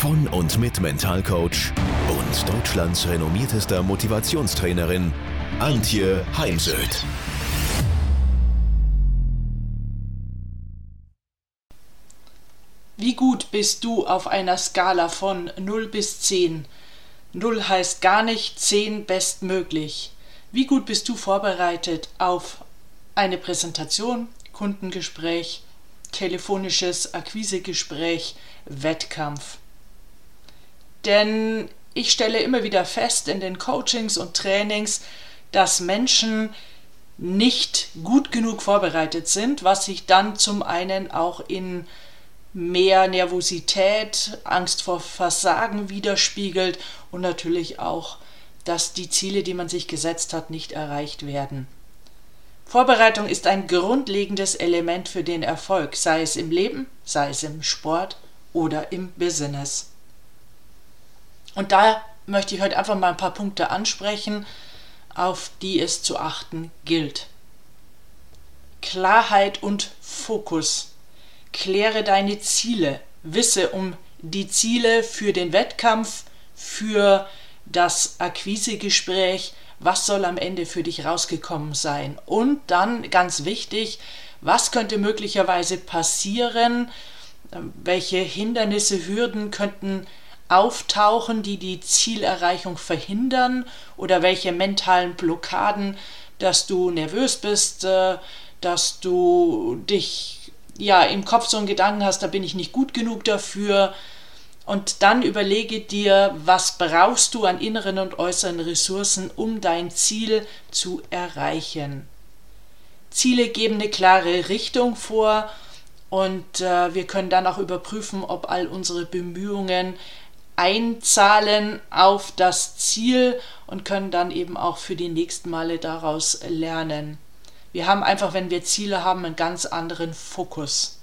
von und mit Mentalcoach und Deutschlands renommiertester Motivationstrainerin Antje Heimsöth. Wie gut bist du auf einer Skala von 0 bis 10? 0 heißt gar nicht, 10 bestmöglich. Wie gut bist du vorbereitet auf eine Präsentation, Kundengespräch, telefonisches Akquisegespräch, Wettkampf? Denn ich stelle immer wieder fest in den Coachings und Trainings, dass Menschen nicht gut genug vorbereitet sind, was sich dann zum einen auch in mehr Nervosität, Angst vor Versagen widerspiegelt und natürlich auch, dass die Ziele, die man sich gesetzt hat, nicht erreicht werden. Vorbereitung ist ein grundlegendes Element für den Erfolg, sei es im Leben, sei es im Sport oder im Business. Und da möchte ich heute einfach mal ein paar Punkte ansprechen, auf die es zu achten gilt. Klarheit und Fokus. Kläre deine Ziele. Wisse um die Ziele für den Wettkampf, für das Akquisegespräch, was soll am Ende für dich rausgekommen sein. Und dann ganz wichtig, was könnte möglicherweise passieren, welche Hindernisse, Hürden könnten auftauchen, die die Zielerreichung verhindern oder welche mentalen Blockaden, dass du nervös bist, äh, dass du dich ja im Kopf so einen Gedanken hast, da bin ich nicht gut genug dafür. Und dann überlege dir, was brauchst du an inneren und äußeren Ressourcen, um dein Ziel zu erreichen. Ziele geben eine klare Richtung vor und äh, wir können dann auch überprüfen, ob all unsere Bemühungen einzahlen auf das Ziel und können dann eben auch für die nächsten Male daraus lernen. Wir haben einfach, wenn wir Ziele haben, einen ganz anderen Fokus.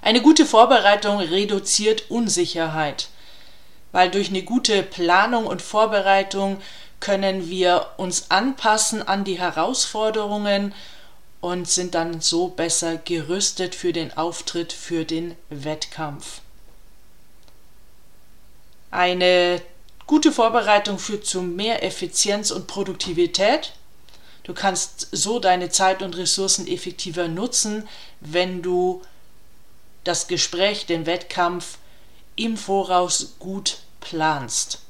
Eine gute Vorbereitung reduziert Unsicherheit, weil durch eine gute Planung und Vorbereitung können wir uns anpassen an die Herausforderungen und sind dann so besser gerüstet für den Auftritt, für den Wettkampf. Eine gute Vorbereitung führt zu mehr Effizienz und Produktivität. Du kannst so deine Zeit und Ressourcen effektiver nutzen, wenn du das Gespräch, den Wettkampf im Voraus gut planst.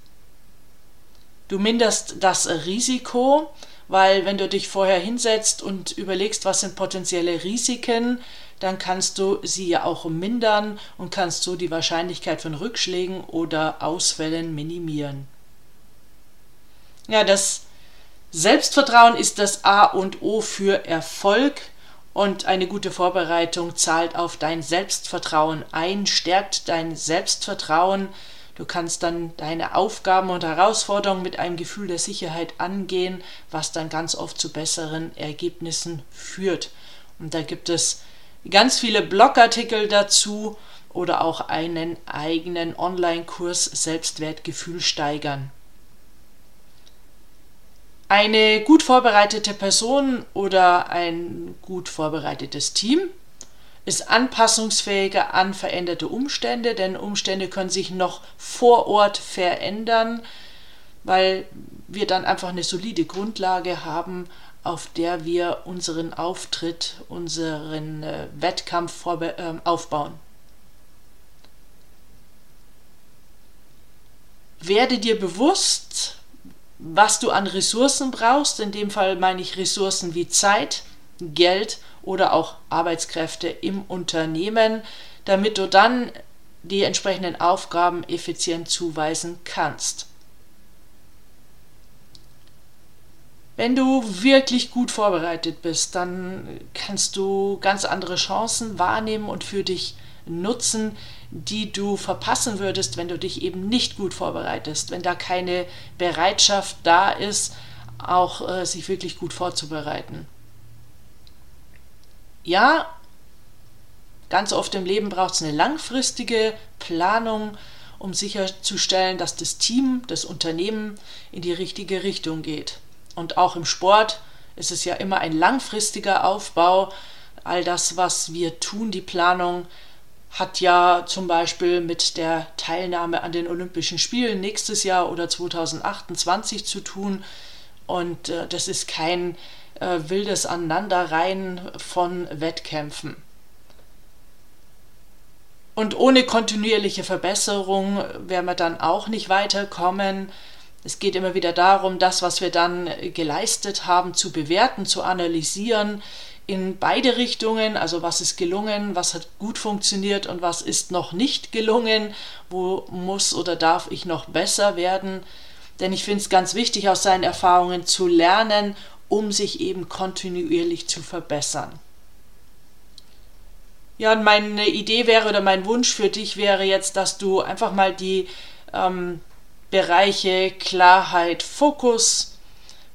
Du minderst das Risiko, weil wenn du dich vorher hinsetzt und überlegst, was sind potenzielle Risiken, dann kannst du sie ja auch mindern und kannst so die Wahrscheinlichkeit von Rückschlägen oder Ausfällen minimieren. Ja, das Selbstvertrauen ist das A und O für Erfolg und eine gute Vorbereitung zahlt auf dein Selbstvertrauen ein, stärkt dein Selbstvertrauen. Du kannst dann deine Aufgaben und Herausforderungen mit einem Gefühl der Sicherheit angehen, was dann ganz oft zu besseren Ergebnissen führt. Und da gibt es ganz viele Blogartikel dazu oder auch einen eigenen Online-Kurs Selbstwertgefühl steigern. Eine gut vorbereitete Person oder ein gut vorbereitetes Team ist anpassungsfähiger an veränderte Umstände, denn Umstände können sich noch vor Ort verändern, weil wir dann einfach eine solide Grundlage haben, auf der wir unseren Auftritt, unseren äh, Wettkampf äh, aufbauen. Werde dir bewusst, was du an Ressourcen brauchst. In dem Fall meine ich Ressourcen wie Zeit, Geld oder auch Arbeitskräfte im Unternehmen, damit du dann die entsprechenden Aufgaben effizient zuweisen kannst. Wenn du wirklich gut vorbereitet bist, dann kannst du ganz andere Chancen wahrnehmen und für dich nutzen, die du verpassen würdest, wenn du dich eben nicht gut vorbereitest, wenn da keine Bereitschaft da ist, auch äh, sich wirklich gut vorzubereiten. Ja, ganz oft im Leben braucht es eine langfristige Planung, um sicherzustellen, dass das Team, das Unternehmen in die richtige Richtung geht. Und auch im Sport ist es ja immer ein langfristiger Aufbau. All das, was wir tun, die Planung, hat ja zum Beispiel mit der Teilnahme an den Olympischen Spielen nächstes Jahr oder 2028 zu tun. Und äh, das ist kein äh, wildes Aneinanderreihen von Wettkämpfen. Und ohne kontinuierliche Verbesserung werden wir dann auch nicht weiterkommen. Es geht immer wieder darum, das, was wir dann geleistet haben, zu bewerten, zu analysieren in beide Richtungen. Also was ist gelungen, was hat gut funktioniert und was ist noch nicht gelungen, wo muss oder darf ich noch besser werden. Denn ich finde es ganz wichtig, aus seinen Erfahrungen zu lernen, um sich eben kontinuierlich zu verbessern. Ja, und meine Idee wäre oder mein Wunsch für dich wäre jetzt, dass du einfach mal die ähm, Bereiche Klarheit, Fokus,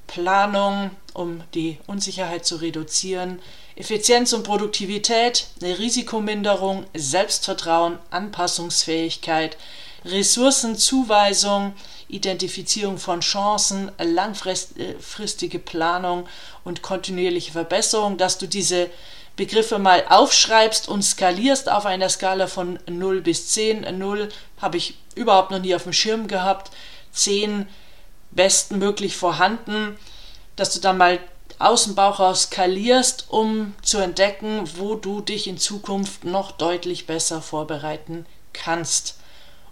Planung, um die Unsicherheit zu reduzieren, Effizienz und Produktivität, Risikominderung, Selbstvertrauen, Anpassungsfähigkeit, Ressourcenzuweisung, Identifizierung von Chancen, langfristige Planung und kontinuierliche Verbesserung, dass du diese Begriffe mal aufschreibst und skalierst auf einer Skala von 0 bis 10. 0 habe ich überhaupt noch nie auf dem Schirm gehabt, 10 bestmöglich vorhanden, dass du dann mal aus dem Bauch raus skalierst, um zu entdecken, wo du dich in Zukunft noch deutlich besser vorbereiten kannst.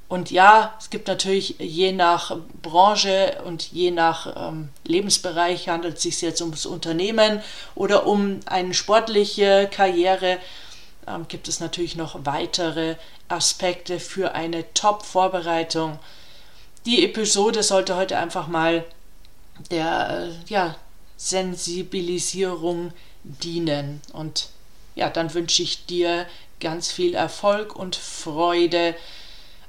Und ja, es gibt natürlich je nach Branche und je nach ähm, Lebensbereich handelt es sich jetzt ums Unternehmen oder um eine sportliche Karriere, ähm, gibt es natürlich noch weitere Aspekte für eine Top-Vorbereitung. Die Episode sollte heute einfach mal der äh, ja, Sensibilisierung dienen. Und ja, dann wünsche ich dir ganz viel Erfolg und Freude